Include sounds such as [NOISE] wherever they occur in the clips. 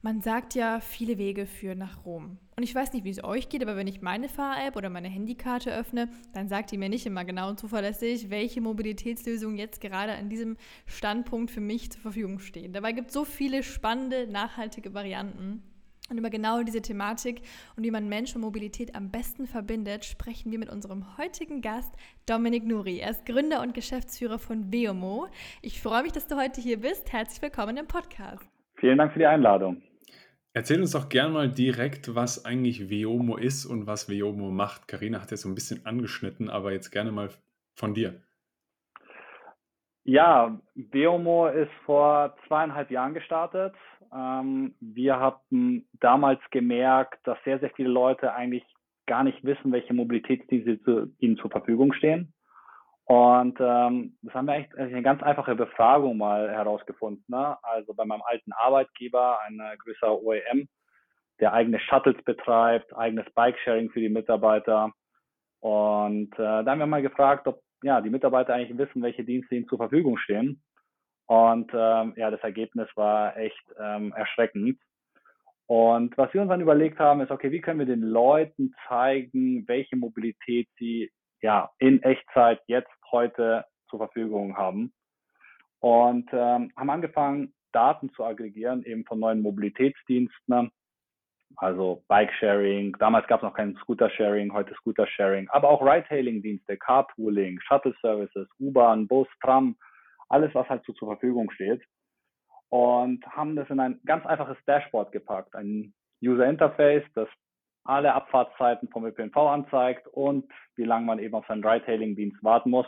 Man sagt ja, viele Wege führen nach Rom. Und ich weiß nicht, wie es euch geht, aber wenn ich meine Fahr-App oder meine Handykarte öffne, dann sagt die mir nicht immer genau und zuverlässig, welche Mobilitätslösung jetzt gerade an diesem Standpunkt für mich zur Verfügung steht. Dabei gibt es so viele spannende, nachhaltige Varianten. Und über genau diese Thematik und wie man Mensch und Mobilität am besten verbindet, sprechen wir mit unserem heutigen Gast Dominik Nuri. Er ist Gründer und Geschäftsführer von Veomo. Ich freue mich, dass du heute hier bist. Herzlich willkommen im Podcast. Vielen Dank für die Einladung. Erzähl uns doch gern mal direkt, was eigentlich Veomo ist und was Veomo macht. Karina hat ja so ein bisschen angeschnitten, aber jetzt gerne mal von dir. Ja, Veomo ist vor zweieinhalb Jahren gestartet. Ähm, wir hatten damals gemerkt, dass sehr, sehr viele Leute eigentlich gar nicht wissen, welche Mobilitätsdienste ihnen zur Verfügung stehen. Und ähm, das haben wir echt eine ganz einfache Befragung mal herausgefunden. Ne? Also bei meinem alten Arbeitgeber, ein größerer OEM, der eigene Shuttles betreibt, eigenes Bikesharing für die Mitarbeiter. Und äh, da haben wir mal gefragt, ob ja, die Mitarbeiter eigentlich wissen, welche Dienste ihnen zur Verfügung stehen. Und ähm, ja, das Ergebnis war echt ähm, erschreckend. Und was wir uns dann überlegt haben, ist, okay, wie können wir den Leuten zeigen, welche Mobilität sie ja in Echtzeit jetzt heute zur Verfügung haben. Und ähm, haben angefangen, Daten zu aggregieren, eben von neuen Mobilitätsdiensten, also Bike-Sharing. Damals gab es noch kein Scooter-Sharing, heute Scooter-Sharing, aber auch Ride-Hailing-Dienste, Carpooling, Shuttle-Services, U-Bahn, Bus, Tram, alles, was halt so zur Verfügung steht. Und haben das in ein ganz einfaches Dashboard gepackt, ein User-Interface, das alle Abfahrtszeiten vom ÖPNV anzeigt und wie lange man eben auf seinen Ride-Hailing-Dienst warten muss.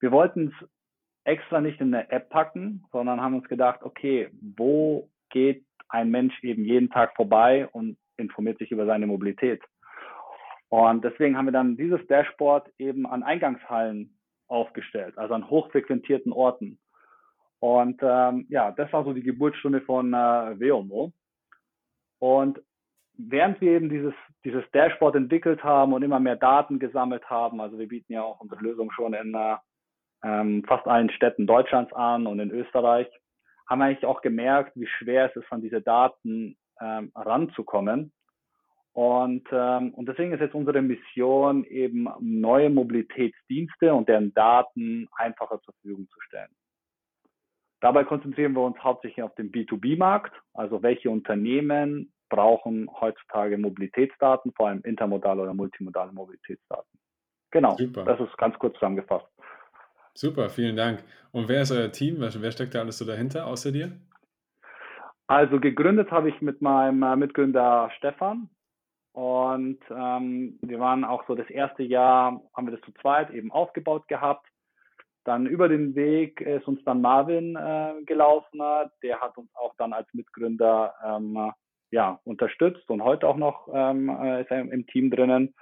Wir wollten es extra nicht in eine App packen, sondern haben uns gedacht, okay, wo geht ein Mensch eben jeden Tag vorbei und informiert sich über seine Mobilität? Und deswegen haben wir dann dieses Dashboard eben an Eingangshallen aufgestellt, also an hochfrequentierten Orten. Und ähm, ja, das war so die Geburtsstunde von äh, Veomo. Und während wir eben dieses, dieses Dashboard entwickelt haben und immer mehr Daten gesammelt haben, also wir bieten ja auch unsere Lösung schon in äh, ähm, fast allen Städten Deutschlands an und in Österreich, haben wir eigentlich auch gemerkt, wie schwer es ist, an diese Daten ähm, ranzukommen. Und, ähm, und deswegen ist jetzt unsere Mission eben neue Mobilitätsdienste und deren Daten einfacher zur Verfügung zu stellen. Dabei konzentrieren wir uns hauptsächlich auf den B2B-Markt, also welche Unternehmen brauchen heutzutage Mobilitätsdaten, vor allem intermodale oder multimodale Mobilitätsdaten. Genau, Super. das ist ganz kurz zusammengefasst. Super, vielen Dank. Und wer ist euer Team? Wer steckt da alles so dahinter, außer dir? Also gegründet habe ich mit meinem äh, Mitgründer Stefan. Und ähm, wir waren auch so das erste Jahr, haben wir das zu zweit eben aufgebaut gehabt. Dann über den Weg ist uns dann Marvin äh, gelaufen. Der hat uns auch dann als Mitgründer ähm, ja, unterstützt und heute auch noch ähm, äh, ist er im Team drinnen.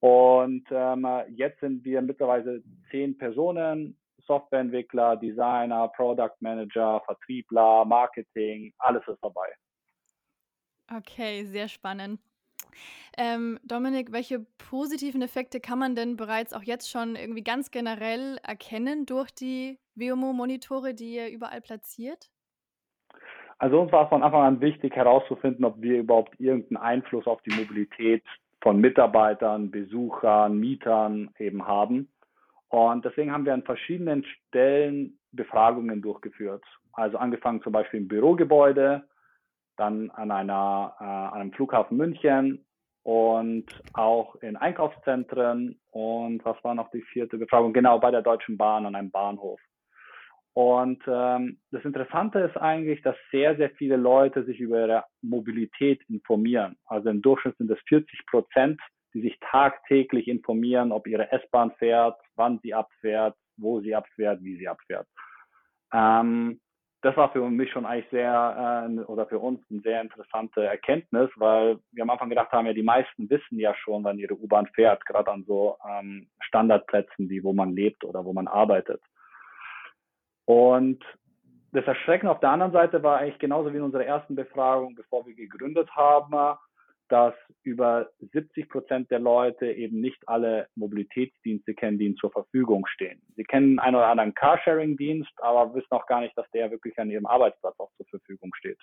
Und ähm, jetzt sind wir mittlerweile zehn Personen, Softwareentwickler, Designer, Product Manager, Vertriebler, Marketing, alles ist dabei. Okay, sehr spannend. Ähm, Dominik, welche positiven Effekte kann man denn bereits auch jetzt schon irgendwie ganz generell erkennen durch die WMO-Monitore, die ihr überall platziert? Also uns war es von Anfang an wichtig herauszufinden, ob wir überhaupt irgendeinen Einfluss auf die Mobilität von Mitarbeitern, Besuchern, Mietern eben haben. Und deswegen haben wir an verschiedenen Stellen Befragungen durchgeführt. Also angefangen zum Beispiel im Bürogebäude, dann an, einer, äh, einem Flughafen München und auch in Einkaufszentren. Und was war noch die vierte Befragung? Genau, bei der Deutschen Bahn an einem Bahnhof. Und ähm, das Interessante ist eigentlich, dass sehr, sehr viele Leute sich über ihre Mobilität informieren. Also im Durchschnitt sind es 40 Prozent, die sich tagtäglich informieren, ob ihre S-Bahn fährt, wann sie abfährt, wo sie abfährt, wie sie abfährt. Ähm, das war für mich schon eigentlich sehr äh, oder für uns eine sehr interessante Erkenntnis, weil wir am Anfang gedacht haben, ja, die meisten wissen ja schon, wann ihre U-Bahn fährt, gerade an so ähm, Standardplätzen wie wo man lebt oder wo man arbeitet. Und das Erschrecken auf der anderen Seite war eigentlich genauso wie in unserer ersten Befragung, bevor wir gegründet haben, dass über 70 Prozent der Leute eben nicht alle Mobilitätsdienste kennen, die ihnen zur Verfügung stehen. Sie kennen einen oder anderen Carsharing-Dienst, aber wissen auch gar nicht, dass der wirklich an ihrem Arbeitsplatz auch zur Verfügung steht.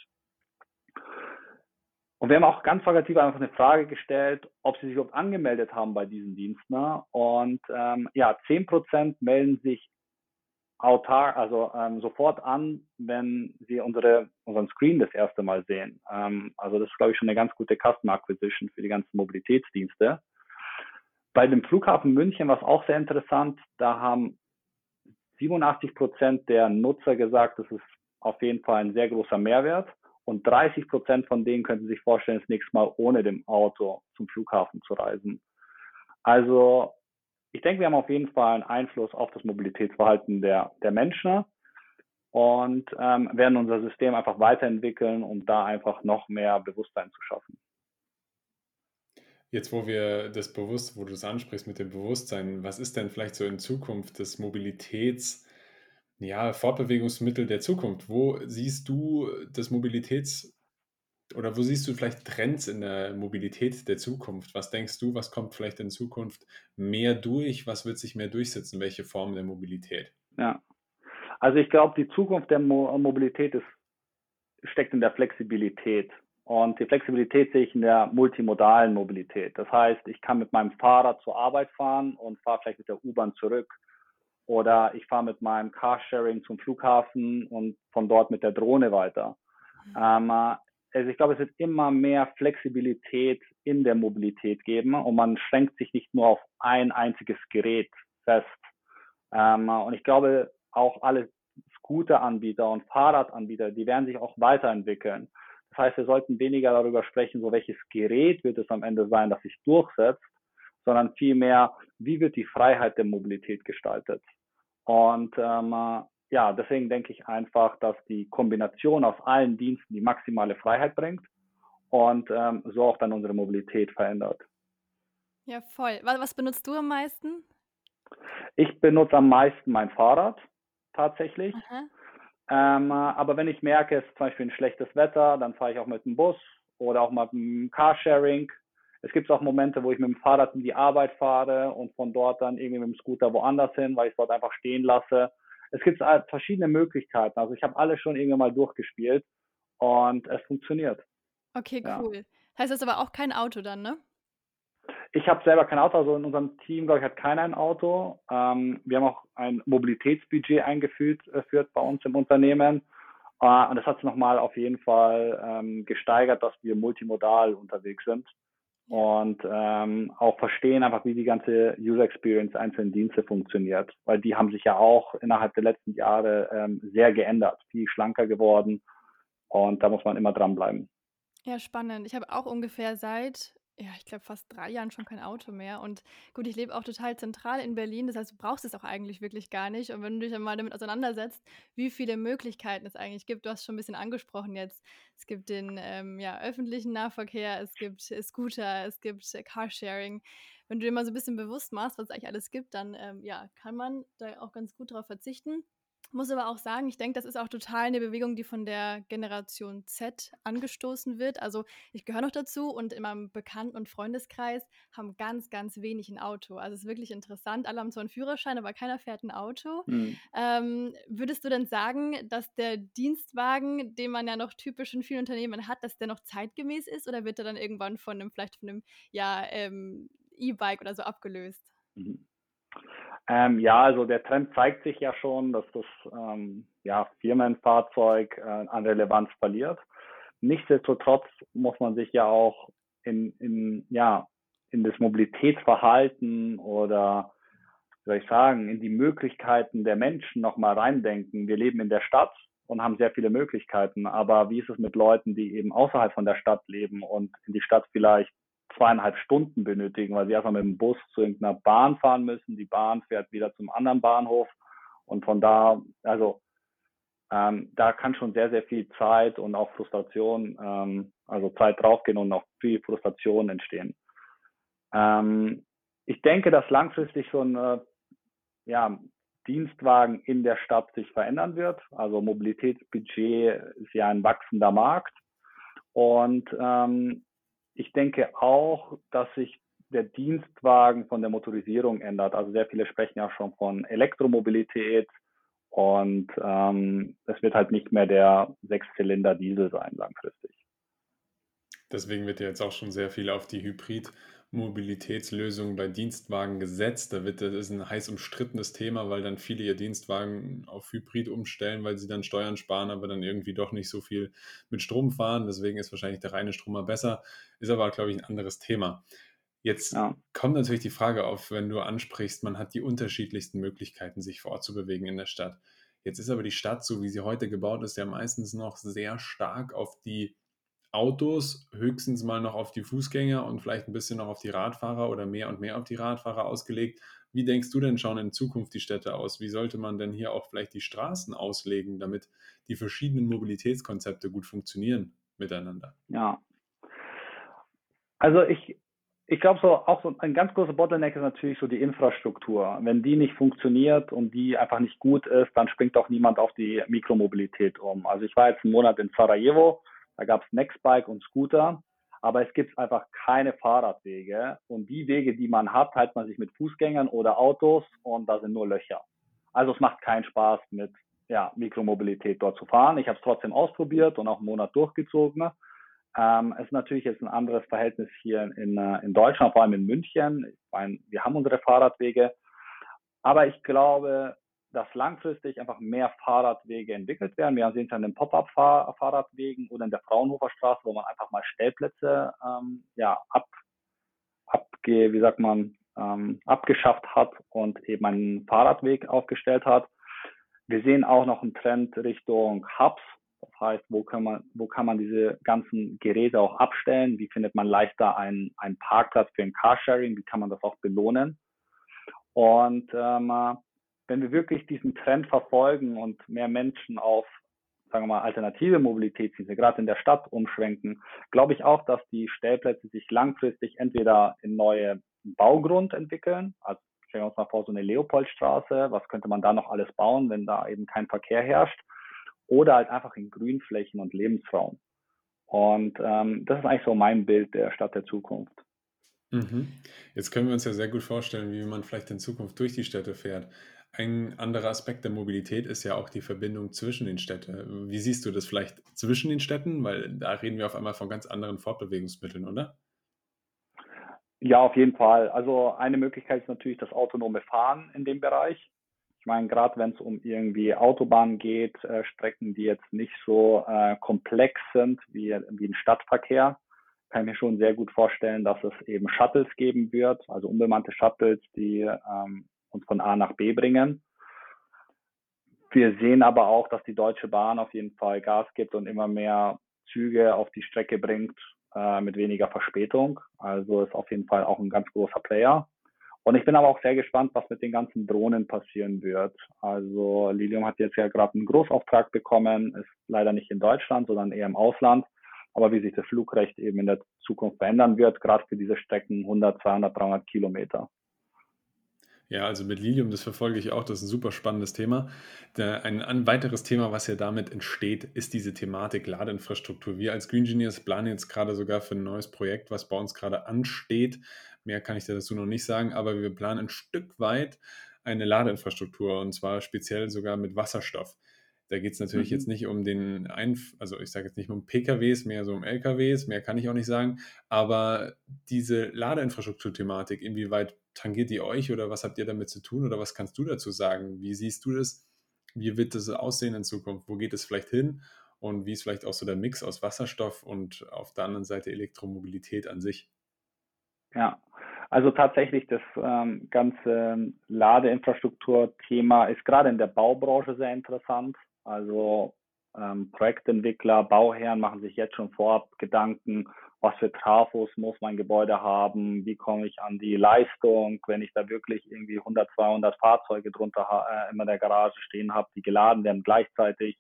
Und wir haben auch ganz plakativ einfach eine Frage gestellt, ob sie sich überhaupt angemeldet haben bei diesen Diensten. Und ähm, ja, 10 Prozent melden sich autark, also ähm, sofort an, wenn Sie unsere, unseren Screen das erste Mal sehen. Ähm, also das ist, glaube ich, schon eine ganz gute Customer Acquisition für die ganzen Mobilitätsdienste. Bei dem Flughafen München war es auch sehr interessant. Da haben 87 Prozent der Nutzer gesagt, das ist auf jeden Fall ein sehr großer Mehrwert. Und 30 Prozent von denen könnten sich vorstellen, das nächste Mal ohne dem Auto zum Flughafen zu reisen. Also ich denke, wir haben auf jeden Fall einen Einfluss auf das Mobilitätsverhalten der, der Menschen und ähm, werden unser System einfach weiterentwickeln, um da einfach noch mehr Bewusstsein zu schaffen. Jetzt, wo wir das bewusst, wo du es ansprichst mit dem Bewusstsein, was ist denn vielleicht so in Zukunft das Mobilitäts, ja, Fortbewegungsmittel der Zukunft? Wo siehst du das Mobilitäts oder wo siehst du vielleicht Trends in der Mobilität der Zukunft? Was denkst du, was kommt vielleicht in Zukunft mehr durch? Was wird sich mehr durchsetzen? Welche Form der Mobilität? Ja, also ich glaube, die Zukunft der Mo Mobilität ist, steckt in der Flexibilität. Und die Flexibilität sehe ich in der multimodalen Mobilität. Das heißt, ich kann mit meinem Fahrrad zur Arbeit fahren und fahre vielleicht mit der U-Bahn zurück. Oder ich fahre mit meinem Carsharing zum Flughafen und von dort mit der Drohne weiter. Mhm. Ähm, also ich glaube, es wird immer mehr Flexibilität in der Mobilität geben und man schränkt sich nicht nur auf ein einziges Gerät fest. Ähm, und ich glaube, auch alle Scooter-Anbieter und Fahrradanbieter, die werden sich auch weiterentwickeln. Das heißt, wir sollten weniger darüber sprechen, so welches Gerät wird es am Ende sein, das sich durchsetzt, sondern vielmehr, wie wird die Freiheit der Mobilität gestaltet. Und ähm, ja, deswegen denke ich einfach, dass die Kombination aus allen Diensten die maximale Freiheit bringt und ähm, so auch dann unsere Mobilität verändert. Ja, voll. Was benutzt du am meisten? Ich benutze am meisten mein Fahrrad tatsächlich. Ähm, aber wenn ich merke, es ist zum Beispiel ein schlechtes Wetter, dann fahre ich auch mit dem Bus oder auch mal mit dem Carsharing. Es gibt auch Momente, wo ich mit dem Fahrrad in die Arbeit fahre und von dort dann irgendwie mit dem Scooter woanders hin, weil ich es dort einfach stehen lasse es gibt verschiedene Möglichkeiten. Also ich habe alle schon irgendwann mal durchgespielt und es funktioniert. Okay, cool. Ja. Heißt das aber auch kein Auto dann, ne? Ich habe selber kein Auto, also in unserem Team, glaube ich, hat keiner ein Auto. Ähm, wir haben auch ein Mobilitätsbudget eingeführt äh, bei uns im Unternehmen. Äh, und das hat es nochmal auf jeden Fall ähm, gesteigert, dass wir multimodal unterwegs sind und ähm, auch verstehen einfach, wie die ganze User Experience einzelnen Dienste funktioniert, weil die haben sich ja auch innerhalb der letzten Jahre ähm, sehr geändert, viel schlanker geworden und da muss man immer dranbleiben. Ja, spannend. Ich habe auch ungefähr seit ja, ich glaube, fast drei Jahren schon kein Auto mehr. Und gut, ich lebe auch total zentral in Berlin. Das heißt, du brauchst es auch eigentlich wirklich gar nicht. Und wenn du dich einmal damit auseinandersetzt, wie viele Möglichkeiten es eigentlich gibt, du hast schon ein bisschen angesprochen jetzt. Es gibt den ähm, ja, öffentlichen Nahverkehr, es gibt Scooter, es gibt Carsharing. Wenn du dir mal so ein bisschen bewusst machst, was es eigentlich alles gibt, dann ähm, ja, kann man da auch ganz gut drauf verzichten. Muss aber auch sagen, ich denke, das ist auch total eine Bewegung, die von der Generation Z angestoßen wird. Also ich gehöre noch dazu und in meinem Bekannten- und Freundeskreis haben ganz, ganz wenig ein Auto. Also es ist wirklich interessant. Alle haben zwar einen Führerschein, aber keiner fährt ein Auto. Mhm. Ähm, würdest du denn sagen, dass der Dienstwagen, den man ja noch typisch in vielen Unternehmen hat, dass der noch zeitgemäß ist oder wird er dann irgendwann von einem, vielleicht von einem, ja, ähm, E-Bike oder so abgelöst? Mhm. Ähm, ja, also der Trend zeigt sich ja schon, dass das ähm, ja, Firmenfahrzeug äh, an Relevanz verliert. Nichtsdestotrotz muss man sich ja auch in, in, ja, in das Mobilitätsverhalten oder wie soll ich sagen, in die Möglichkeiten der Menschen nochmal reindenken. Wir leben in der Stadt und haben sehr viele Möglichkeiten, aber wie ist es mit Leuten, die eben außerhalb von der Stadt leben und in die Stadt vielleicht zweieinhalb Stunden benötigen, weil sie einfach mit dem Bus zu irgendeiner Bahn fahren müssen. Die Bahn fährt wieder zum anderen Bahnhof und von da, also ähm, da kann schon sehr, sehr viel Zeit und auch Frustration, ähm, also Zeit draufgehen und auch viel Frustration entstehen. Ähm, ich denke, dass langfristig so ein äh, ja, Dienstwagen in der Stadt sich verändern wird. Also Mobilitätsbudget ist ja ein wachsender Markt. Und ähm, ich denke auch, dass sich der Dienstwagen von der Motorisierung ändert. Also sehr viele sprechen ja schon von Elektromobilität und ähm, es wird halt nicht mehr der Sechszylinder Diesel sein langfristig. Deswegen wird ja jetzt auch schon sehr viel auf die Hybrid- Mobilitätslösungen bei Dienstwagen gesetzt. Da wird, das ist ein heiß umstrittenes Thema, weil dann viele ihr Dienstwagen auf Hybrid umstellen, weil sie dann Steuern sparen, aber dann irgendwie doch nicht so viel mit Strom fahren. Deswegen ist wahrscheinlich der reine Stromer besser. Ist aber, glaube ich, ein anderes Thema. Jetzt ja. kommt natürlich die Frage auf, wenn du ansprichst, man hat die unterschiedlichsten Möglichkeiten, sich fortzubewegen in der Stadt. Jetzt ist aber die Stadt, so wie sie heute gebaut ist, ja meistens noch sehr stark auf die Autos höchstens mal noch auf die Fußgänger und vielleicht ein bisschen noch auf die Radfahrer oder mehr und mehr auf die Radfahrer ausgelegt. Wie denkst du denn schauen in Zukunft die Städte aus? Wie sollte man denn hier auch vielleicht die Straßen auslegen, damit die verschiedenen Mobilitätskonzepte gut funktionieren miteinander? Ja. Also ich, ich glaube so auch so ein ganz großer Bottleneck ist natürlich so die Infrastruktur. Wenn die nicht funktioniert und die einfach nicht gut ist, dann springt auch niemand auf die Mikromobilität um. Also ich war jetzt einen Monat in Sarajevo da gab es Nextbike und Scooter, aber es gibt einfach keine Fahrradwege. Und die Wege, die man hat, teilt man sich mit Fußgängern oder Autos und da sind nur Löcher. Also es macht keinen Spaß mit ja, Mikromobilität dort zu fahren. Ich habe es trotzdem ausprobiert und auch einen Monat durchgezogen. Ähm, es ist natürlich jetzt ein anderes Verhältnis hier in, äh, in Deutschland, vor allem in München. Ich meine, wir haben unsere Fahrradwege. Aber ich glaube, dass langfristig einfach mehr Fahrradwege entwickelt werden. Wir sehen es an den Pop-up-Fahrradwegen oder in der Fraunhofer Straße, wo man einfach mal Stellplätze ähm, ja, ab, abge, wie sagt man, ähm, abgeschafft hat und eben einen Fahrradweg aufgestellt hat. Wir sehen auch noch einen Trend Richtung Hubs. Das heißt, wo kann man, wo kann man diese ganzen Geräte auch abstellen? Wie findet man leichter einen, einen Parkplatz für ein Carsharing? Wie kann man das auch belohnen? Und ähm, wenn wir wirklich diesen Trend verfolgen und mehr Menschen auf, sagen wir mal, alternative Mobilitätsdienste, gerade in der Stadt umschwenken, glaube ich auch, dass die Stellplätze sich langfristig entweder in neue Baugrund entwickeln, also stellen wir uns mal vor, so eine Leopoldstraße, was könnte man da noch alles bauen, wenn da eben kein Verkehr herrscht, oder halt einfach in Grünflächen und Lebensraum. Und ähm, das ist eigentlich so mein Bild der Stadt der Zukunft. Mhm. Jetzt können wir uns ja sehr gut vorstellen, wie man vielleicht in Zukunft durch die Städte fährt. Ein anderer Aspekt der Mobilität ist ja auch die Verbindung zwischen den Städten. Wie siehst du das vielleicht zwischen den Städten? Weil da reden wir auf einmal von ganz anderen Fortbewegungsmitteln, oder? Ja, auf jeden Fall. Also eine Möglichkeit ist natürlich das autonome Fahren in dem Bereich. Ich meine, gerade wenn es um irgendwie Autobahnen geht, äh, Strecken, die jetzt nicht so äh, komplex sind wie, wie ein Stadtverkehr, kann ich mir schon sehr gut vorstellen, dass es eben Shuttles geben wird, also unbemannte Shuttles, die ähm, uns von A nach B bringen. Wir sehen aber auch, dass die Deutsche Bahn auf jeden Fall Gas gibt und immer mehr Züge auf die Strecke bringt äh, mit weniger Verspätung. Also ist auf jeden Fall auch ein ganz großer Player. Und ich bin aber auch sehr gespannt, was mit den ganzen Drohnen passieren wird. Also Lilium hat jetzt ja gerade einen Großauftrag bekommen, ist leider nicht in Deutschland, sondern eher im Ausland. Aber wie sich das Flugrecht eben in der Zukunft verändern wird, gerade für diese Strecken 100, 200, 300 Kilometer. Ja, also mit Lilium, das verfolge ich auch, das ist ein super spannendes Thema. Ein, weiteres Thema, was ja damit entsteht, ist diese Thematik Ladeinfrastruktur. Wir als Green Engineers planen jetzt gerade sogar für ein neues Projekt, was bei uns gerade ansteht. Mehr kann ich dazu noch nicht sagen, aber wir planen ein Stück weit eine Ladeinfrastruktur und zwar speziell sogar mit Wasserstoff. Da geht es natürlich mhm. jetzt nicht um den, Einf also ich sage jetzt nicht um PKWs, mehr so um LKWs, mehr kann ich auch nicht sagen, aber diese Ladeinfrastruktur-Thematik, inwieweit tangiert die euch oder was habt ihr damit zu tun oder was kannst du dazu sagen? Wie siehst du das? Wie wird das aussehen in Zukunft? Wo geht es vielleicht hin? Und wie ist vielleicht auch so der Mix aus Wasserstoff und auf der anderen Seite Elektromobilität an sich? Ja, also tatsächlich das ähm, ganze Ladeinfrastruktur-Thema ist gerade in der Baubranche sehr interessant. Also ähm, Projektentwickler, Bauherren machen sich jetzt schon vorab Gedanken, was für Trafos muss mein Gebäude haben, wie komme ich an die Leistung, wenn ich da wirklich irgendwie 100, 200 Fahrzeuge drunter äh, in der Garage stehen habe, die geladen werden gleichzeitig.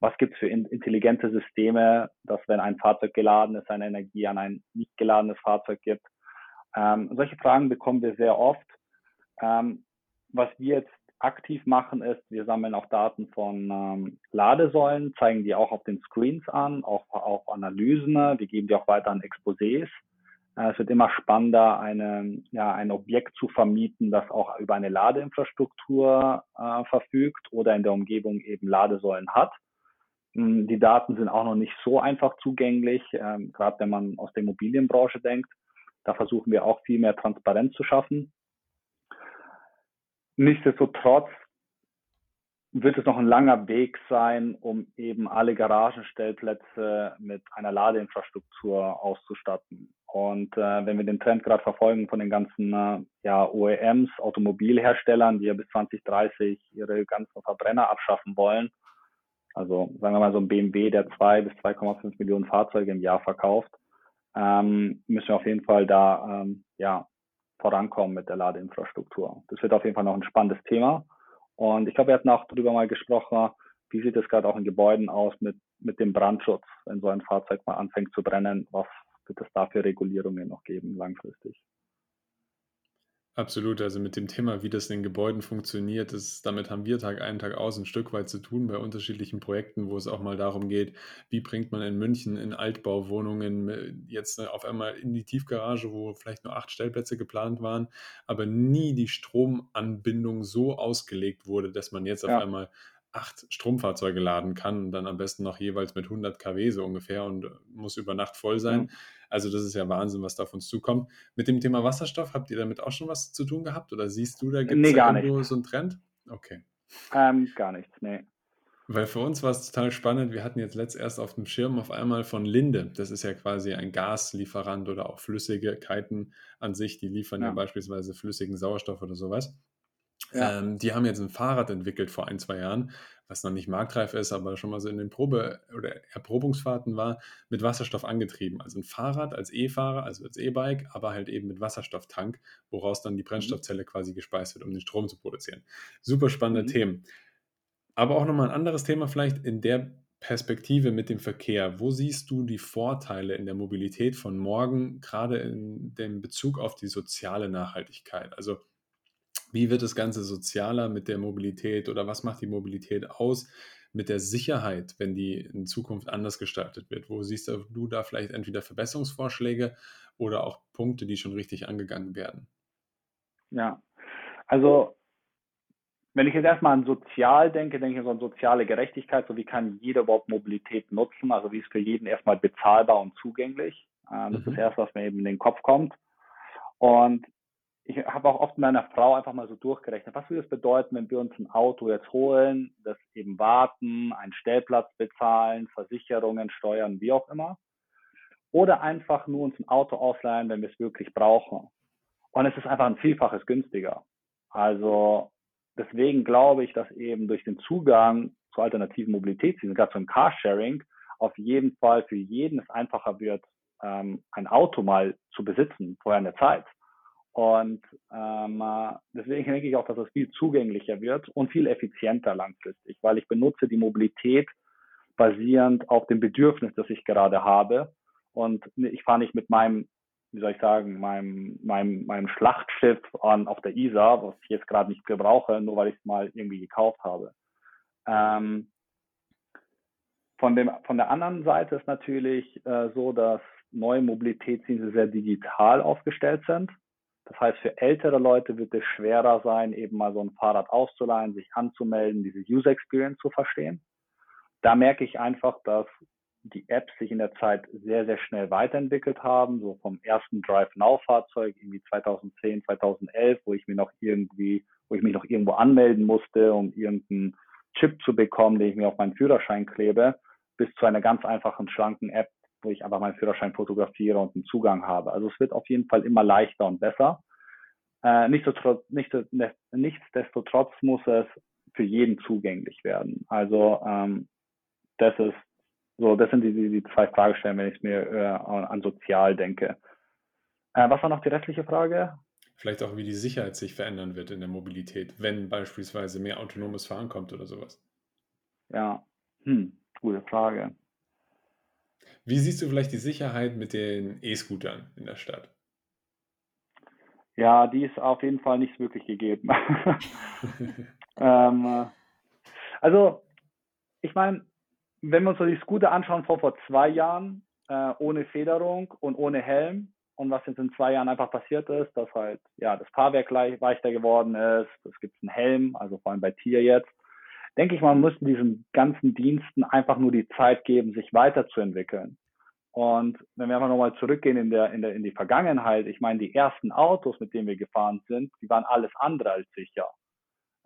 was gibt es für intelligente Systeme, dass wenn ein Fahrzeug geladen ist, eine Energie an ein nicht geladenes Fahrzeug gibt. Ähm, solche Fragen bekommen wir sehr oft. Ähm, was wir jetzt aktiv machen, ist, wir sammeln auch Daten von ähm, Ladesäulen, zeigen die auch auf den Screens an, auch auf Analysen. Wir geben die auch weiter an Exposés. Äh, es wird immer spannender, eine, ja, ein Objekt zu vermieten, das auch über eine Ladeinfrastruktur äh, verfügt oder in der Umgebung eben Ladesäulen hat. Hm, die Daten sind auch noch nicht so einfach zugänglich, ähm, gerade wenn man aus der Immobilienbranche denkt. Da versuchen wir auch viel mehr Transparenz zu schaffen. Nichtsdestotrotz wird es noch ein langer Weg sein, um eben alle Garagenstellplätze mit einer Ladeinfrastruktur auszustatten. Und äh, wenn wir den Trend gerade verfolgen von den ganzen äh, ja, OEMs, Automobilherstellern, die ja bis 2030 ihre ganzen Verbrenner abschaffen wollen, also sagen wir mal so ein BMW, der zwei bis 2,5 Millionen Fahrzeuge im Jahr verkauft, ähm, müssen wir auf jeden Fall da ähm, ja, vorankommen mit der Ladeinfrastruktur. Das wird auf jeden Fall noch ein spannendes Thema. Und ich glaube, wir hatten auch darüber mal gesprochen, wie sieht es gerade auch in Gebäuden aus mit, mit dem Brandschutz, wenn so ein Fahrzeug mal anfängt zu brennen, was wird es da für Regulierungen noch geben langfristig? Absolut, also mit dem Thema, wie das in den Gebäuden funktioniert, das, damit haben wir Tag ein, Tag aus ein Stück weit zu tun bei unterschiedlichen Projekten, wo es auch mal darum geht, wie bringt man in München in Altbauwohnungen äh, jetzt auf einmal in die Tiefgarage, wo vielleicht nur acht Stellplätze geplant waren, aber nie die Stromanbindung so ausgelegt wurde, dass man jetzt ja. auf einmal acht Stromfahrzeuge laden kann und dann am besten noch jeweils mit 100 kW so ungefähr und muss über Nacht voll sein. Mhm. Also das ist ja Wahnsinn, was da auf uns zukommt. Mit dem Thema Wasserstoff, habt ihr damit auch schon was zu tun gehabt oder siehst du, da gibt es nee, irgendwo so einen Trend? Okay. Ähm, gar nichts, nee. Weil für uns war es total spannend. Wir hatten jetzt letzt erst auf dem Schirm auf einmal von Linde. Das ist ja quasi ein Gaslieferant oder auch Flüssigkeiten an sich. Die liefern ja, ja beispielsweise flüssigen Sauerstoff oder sowas. Ja. Ähm, die haben jetzt ein Fahrrad entwickelt vor ein, zwei Jahren, was noch nicht marktreif ist, aber schon mal so in den Probe- oder Erprobungsfahrten war, mit Wasserstoff angetrieben. Also ein Fahrrad als E-Fahrer, also als E-Bike, aber halt eben mit Wasserstofftank, woraus dann die mhm. Brennstoffzelle quasi gespeist wird, um den Strom zu produzieren. Super spannende mhm. Themen. Aber auch nochmal ein anderes Thema vielleicht in der Perspektive mit dem Verkehr. Wo siehst du die Vorteile in der Mobilität von morgen, gerade in dem Bezug auf die soziale Nachhaltigkeit? Also wie wird das Ganze sozialer mit der Mobilität oder was macht die Mobilität aus mit der Sicherheit, wenn die in Zukunft anders gestaltet wird? Wo siehst du da vielleicht entweder Verbesserungsvorschläge oder auch Punkte, die schon richtig angegangen werden? Ja, also wenn ich jetzt erstmal an sozial denke, denke ich so an soziale Gerechtigkeit, so wie kann jeder überhaupt Mobilität nutzen, also wie ist für jeden erstmal bezahlbar und zugänglich. Das mhm. ist das. Erste, was mir eben in den Kopf kommt. Und ich habe auch oft mit meiner Frau einfach mal so durchgerechnet, was würde es bedeuten, wenn wir uns ein Auto jetzt holen, das eben warten, einen Stellplatz bezahlen, Versicherungen, Steuern, wie auch immer. Oder einfach nur uns ein Auto ausleihen, wenn wir es wirklich brauchen. Und es ist einfach ein Vielfaches günstiger. Also deswegen glaube ich, dass eben durch den Zugang zu alternativen Mobilitätsdiensten, gerade zum Carsharing, auf jeden Fall für jeden es einfacher wird, ähm, ein Auto mal zu besitzen vorher in der Zeit. Und ähm, deswegen denke ich auch, dass es viel zugänglicher wird und viel effizienter langfristig, weil ich benutze die Mobilität basierend auf dem Bedürfnis, das ich gerade habe. Und ich fahre nicht mit meinem, wie soll ich sagen, meinem, meinem, meinem Schlachtschiff an, auf der Isar, was ich jetzt gerade nicht gebrauche, nur weil ich es mal irgendwie gekauft habe. Ähm, von, dem, von der anderen Seite ist natürlich äh, so, dass neue Mobilitätsdienste sehr digital aufgestellt sind. Das heißt, für ältere Leute wird es schwerer sein, eben mal so ein Fahrrad auszuleihen, sich anzumelden, diese User Experience zu verstehen. Da merke ich einfach, dass die Apps sich in der Zeit sehr, sehr schnell weiterentwickelt haben, so vom ersten Drive Now Fahrzeug irgendwie 2010, 2011, wo ich mir noch irgendwie, wo ich mich noch irgendwo anmelden musste, um irgendeinen Chip zu bekommen, den ich mir auf meinen Führerschein klebe, bis zu einer ganz einfachen, schlanken App, wo ich einfach meinen Führerschein fotografiere und einen Zugang habe. Also es wird auf jeden Fall immer leichter und besser. Äh, nichtsdestotrotz, nichtsdestotrotz muss es für jeden zugänglich werden. Also ähm, das ist so, das sind die, die, die zwei Fragestellungen, wenn ich mir äh, an sozial denke. Äh, was war noch die restliche Frage? Vielleicht auch, wie die Sicherheit sich verändern wird in der Mobilität, wenn beispielsweise mehr autonomes Fahren kommt oder sowas. Ja. Hm. Gute Frage. Wie siehst du vielleicht die Sicherheit mit den E-Scootern in der Stadt? Ja, die ist auf jeden Fall nicht wirklich gegeben. [LAUGHS] ähm, also, ich meine, wenn wir uns so die Scooter anschauen vor, vor zwei Jahren, äh, ohne Federung und ohne Helm, und was jetzt in zwei Jahren einfach passiert ist, dass halt ja das Fahrwerk leichter geworden ist, es gibt einen Helm, also vor allem bei Tier jetzt, denke ich, man muss diesen ganzen Diensten einfach nur die Zeit geben, sich weiterzuentwickeln. Und wenn wir einfach nochmal zurückgehen in, der, in, der, in die Vergangenheit, ich meine, die ersten Autos, mit denen wir gefahren sind, die waren alles andere als sicher.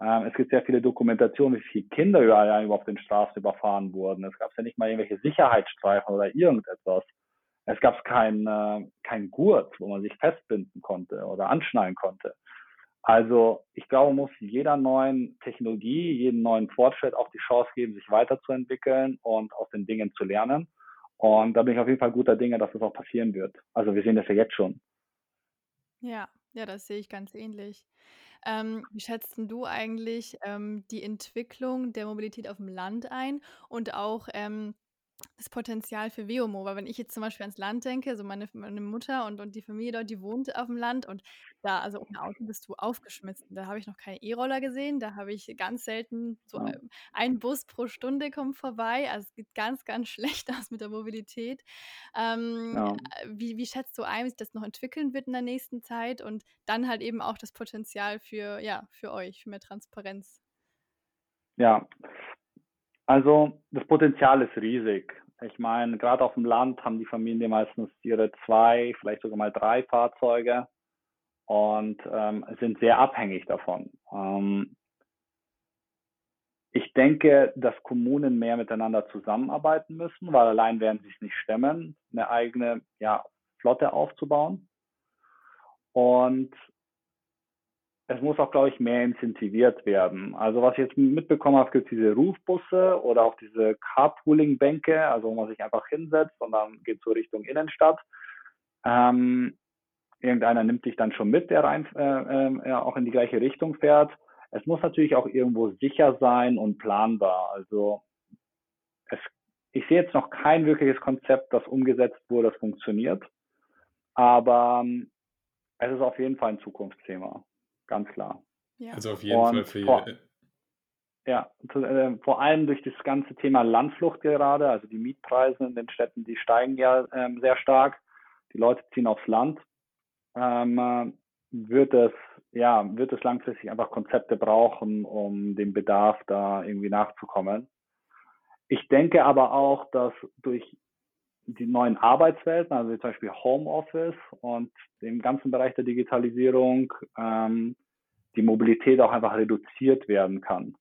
Ähm, es gibt sehr viele Dokumentationen, wie viele Kinder überall auf den Straßen überfahren wurden. Es gab ja nicht mal irgendwelche Sicherheitsstreifen oder irgendetwas. Es gab keinen äh, kein Gurt, wo man sich festbinden konnte oder anschnallen konnte. Also ich glaube, muss jeder neuen Technologie, jedem neuen Fortschritt auch die Chance geben, sich weiterzuentwickeln und aus den Dingen zu lernen. Und da bin ich auf jeden Fall guter Dinge, dass das auch passieren wird. Also wir sehen das ja jetzt schon. Ja, ja, das sehe ich ganz ähnlich. Ähm, wie schätzt du eigentlich ähm, die Entwicklung der Mobilität auf dem Land ein und auch ähm, das Potenzial für Veomo, weil wenn ich jetzt zum Beispiel ans Land denke, so meine, meine Mutter und, und die Familie dort, die wohnt auf dem Land und da, also ohne Auto bist du aufgeschmissen. Da habe ich noch keine E-Roller gesehen, da habe ich ganz selten so ja. ein Bus pro Stunde kommt vorbei. Also es geht ganz, ganz [LAUGHS] schlecht aus mit der Mobilität. Ähm, ja. wie, wie schätzt du ein, wie sich das noch entwickeln wird in der nächsten Zeit und dann halt eben auch das Potenzial für, ja, für euch, für mehr Transparenz? Ja, also das Potenzial ist riesig. Ich meine, gerade auf dem Land haben die Familien meistens ihre zwei, vielleicht sogar mal drei Fahrzeuge und ähm, sind sehr abhängig davon. Ähm, ich denke, dass Kommunen mehr miteinander zusammenarbeiten müssen, weil allein werden sie es nicht stemmen, eine eigene ja, Flotte aufzubauen. Und es muss auch, glaube ich, mehr incentiviert werden. Also was ich jetzt mitbekommen habe, gibt es diese Rufbusse oder auch diese Carpooling-Bänke, also wo man sich einfach hinsetzt und dann geht so Richtung Innenstadt. Ähm, irgendeiner nimmt dich dann schon mit, der rein äh, äh, auch in die gleiche Richtung fährt. Es muss natürlich auch irgendwo sicher sein und planbar. Also es, ich sehe jetzt noch kein wirkliches Konzept, das umgesetzt wurde, das funktioniert. Aber ähm, es ist auf jeden Fall ein Zukunftsthema ganz klar. Ja. Also auf jeden und Fall für vor, Ja, äh, vor allem durch das ganze Thema Landflucht gerade, also die Mietpreise in den Städten, die steigen ja ähm, sehr stark. Die Leute ziehen aufs Land. Ähm, äh, wird es ja wird es langfristig einfach Konzepte brauchen, um dem Bedarf da irgendwie nachzukommen. Ich denke aber auch, dass durch die neuen Arbeitswelten, also zum Beispiel Homeoffice und dem ganzen Bereich der Digitalisierung, ähm, die Mobilität auch einfach reduziert werden kann.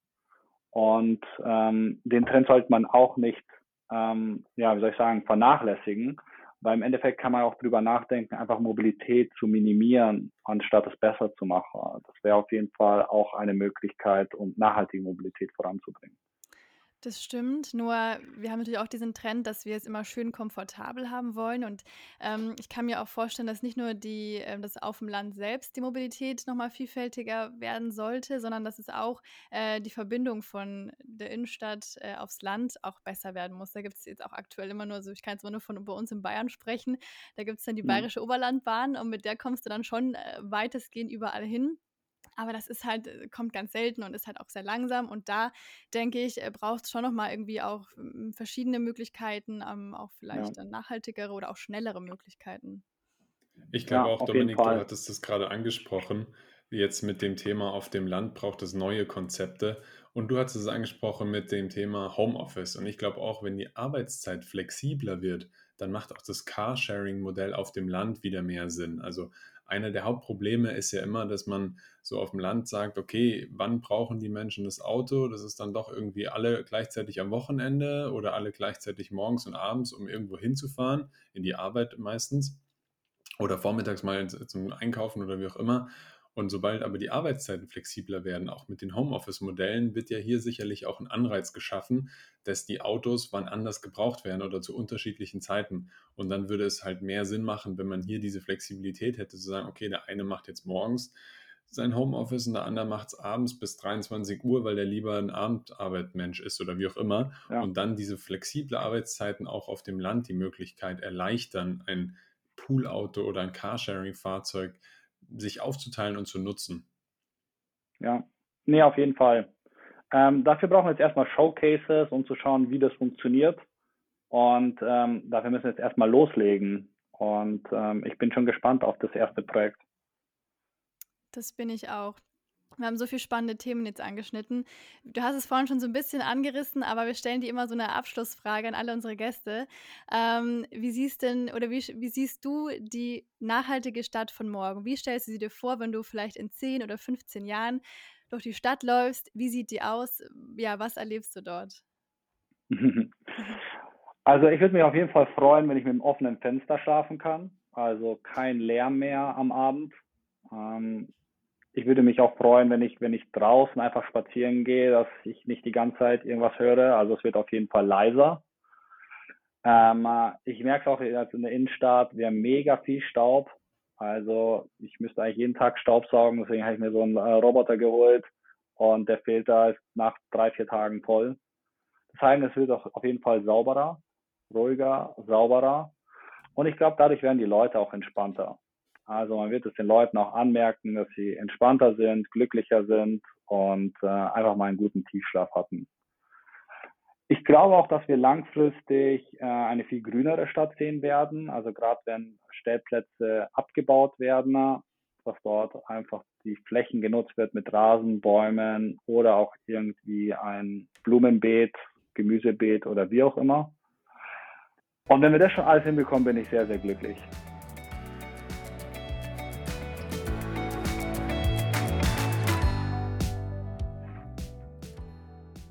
Und ähm, den Trend sollte man auch nicht, ähm, ja, wie soll ich sagen, vernachlässigen, weil im Endeffekt kann man auch drüber nachdenken, einfach Mobilität zu minimieren, anstatt es besser zu machen. Das wäre auf jeden Fall auch eine Möglichkeit, um nachhaltige Mobilität voranzubringen. Das stimmt, nur wir haben natürlich auch diesen Trend, dass wir es immer schön komfortabel haben wollen. Und ähm, ich kann mir auch vorstellen, dass nicht nur die, äh, dass auf dem Land selbst die Mobilität nochmal vielfältiger werden sollte, sondern dass es auch äh, die Verbindung von der Innenstadt äh, aufs Land auch besser werden muss. Da gibt es jetzt auch aktuell immer nur, so ich kann jetzt immer nur von bei uns in Bayern sprechen, da gibt es dann die mhm. Bayerische Oberlandbahn und mit der kommst du dann schon äh, weitestgehend überall hin. Aber das ist halt, äh, kommt ganz selten und ist halt auch sehr langsam. Und da denke ich, äh, braucht es schon nochmal irgendwie auch hm, verschiedene Möglichkeiten, ähm, auch vielleicht ja. nachhaltigere oder auch schnellere Möglichkeiten. Ich glaube ja, auch, Dominik, du hattest das gerade angesprochen. Jetzt mit dem Thema auf dem Land braucht es neue Konzepte. Und du hattest es angesprochen mit dem Thema Homeoffice. Und ich glaube auch, wenn die Arbeitszeit flexibler wird, dann macht auch das Carsharing-Modell auf dem Land wieder mehr Sinn. Also einer der Hauptprobleme ist ja immer, dass man so auf dem Land sagt, okay, wann brauchen die Menschen das Auto? Das ist dann doch irgendwie alle gleichzeitig am Wochenende oder alle gleichzeitig morgens und abends, um irgendwo hinzufahren, in die Arbeit meistens oder vormittags mal zum Einkaufen oder wie auch immer. Und sobald aber die Arbeitszeiten flexibler werden, auch mit den Homeoffice-Modellen, wird ja hier sicherlich auch ein Anreiz geschaffen, dass die Autos wann anders gebraucht werden oder zu unterschiedlichen Zeiten. Und dann würde es halt mehr Sinn machen, wenn man hier diese Flexibilität hätte, zu sagen, okay, der eine macht jetzt morgens sein Homeoffice und der andere macht es abends bis 23 Uhr, weil der lieber ein Abendarbeitmensch ist oder wie auch immer. Ja. Und dann diese flexible Arbeitszeiten auch auf dem Land die Möglichkeit erleichtern, ein Poolauto oder ein Carsharing-Fahrzeug sich aufzuteilen und zu nutzen. Ja, nee, auf jeden Fall. Ähm, dafür brauchen wir jetzt erstmal Showcases, um zu schauen, wie das funktioniert. Und ähm, dafür müssen wir jetzt erstmal loslegen. Und ähm, ich bin schon gespannt auf das erste Projekt. Das bin ich auch. Wir haben so viele spannende Themen jetzt angeschnitten. Du hast es vorhin schon so ein bisschen angerissen, aber wir stellen dir immer so eine Abschlussfrage an alle unsere Gäste. Ähm, wie siehst denn oder wie, wie siehst du die nachhaltige Stadt von morgen? Wie stellst du sie dir vor, wenn du vielleicht in 10 oder 15 Jahren durch die Stadt läufst? Wie sieht die aus? Ja, was erlebst du dort? [LAUGHS] Also ich würde mich auf jeden Fall freuen, wenn ich mit einem offenen Fenster schlafen kann. Also kein Lärm mehr am Abend. Ähm, ich würde mich auch freuen, wenn ich, wenn ich draußen einfach spazieren gehe, dass ich nicht die ganze Zeit irgendwas höre. Also es wird auf jeden Fall leiser. Ähm, ich merke auch jetzt in der Innenstadt, wir haben mega viel Staub. Also ich müsste eigentlich jeden Tag Staub saugen, deswegen habe ich mir so einen äh, Roboter geholt und der Filter ist nach drei, vier Tagen voll. Das heißt, es wird auch auf jeden Fall sauberer, ruhiger, sauberer. Und ich glaube, dadurch werden die Leute auch entspannter. Also man wird es den Leuten auch anmerken, dass sie entspannter sind, glücklicher sind und äh, einfach mal einen guten Tiefschlaf hatten. Ich glaube auch, dass wir langfristig äh, eine viel grünere Stadt sehen werden. Also gerade wenn Stellplätze abgebaut werden, dass dort einfach die Flächen genutzt wird mit Rasen, Bäumen oder auch irgendwie ein Blumenbeet, Gemüsebeet oder wie auch immer. Und wenn wir das schon alles hinbekommen, bin ich sehr, sehr glücklich.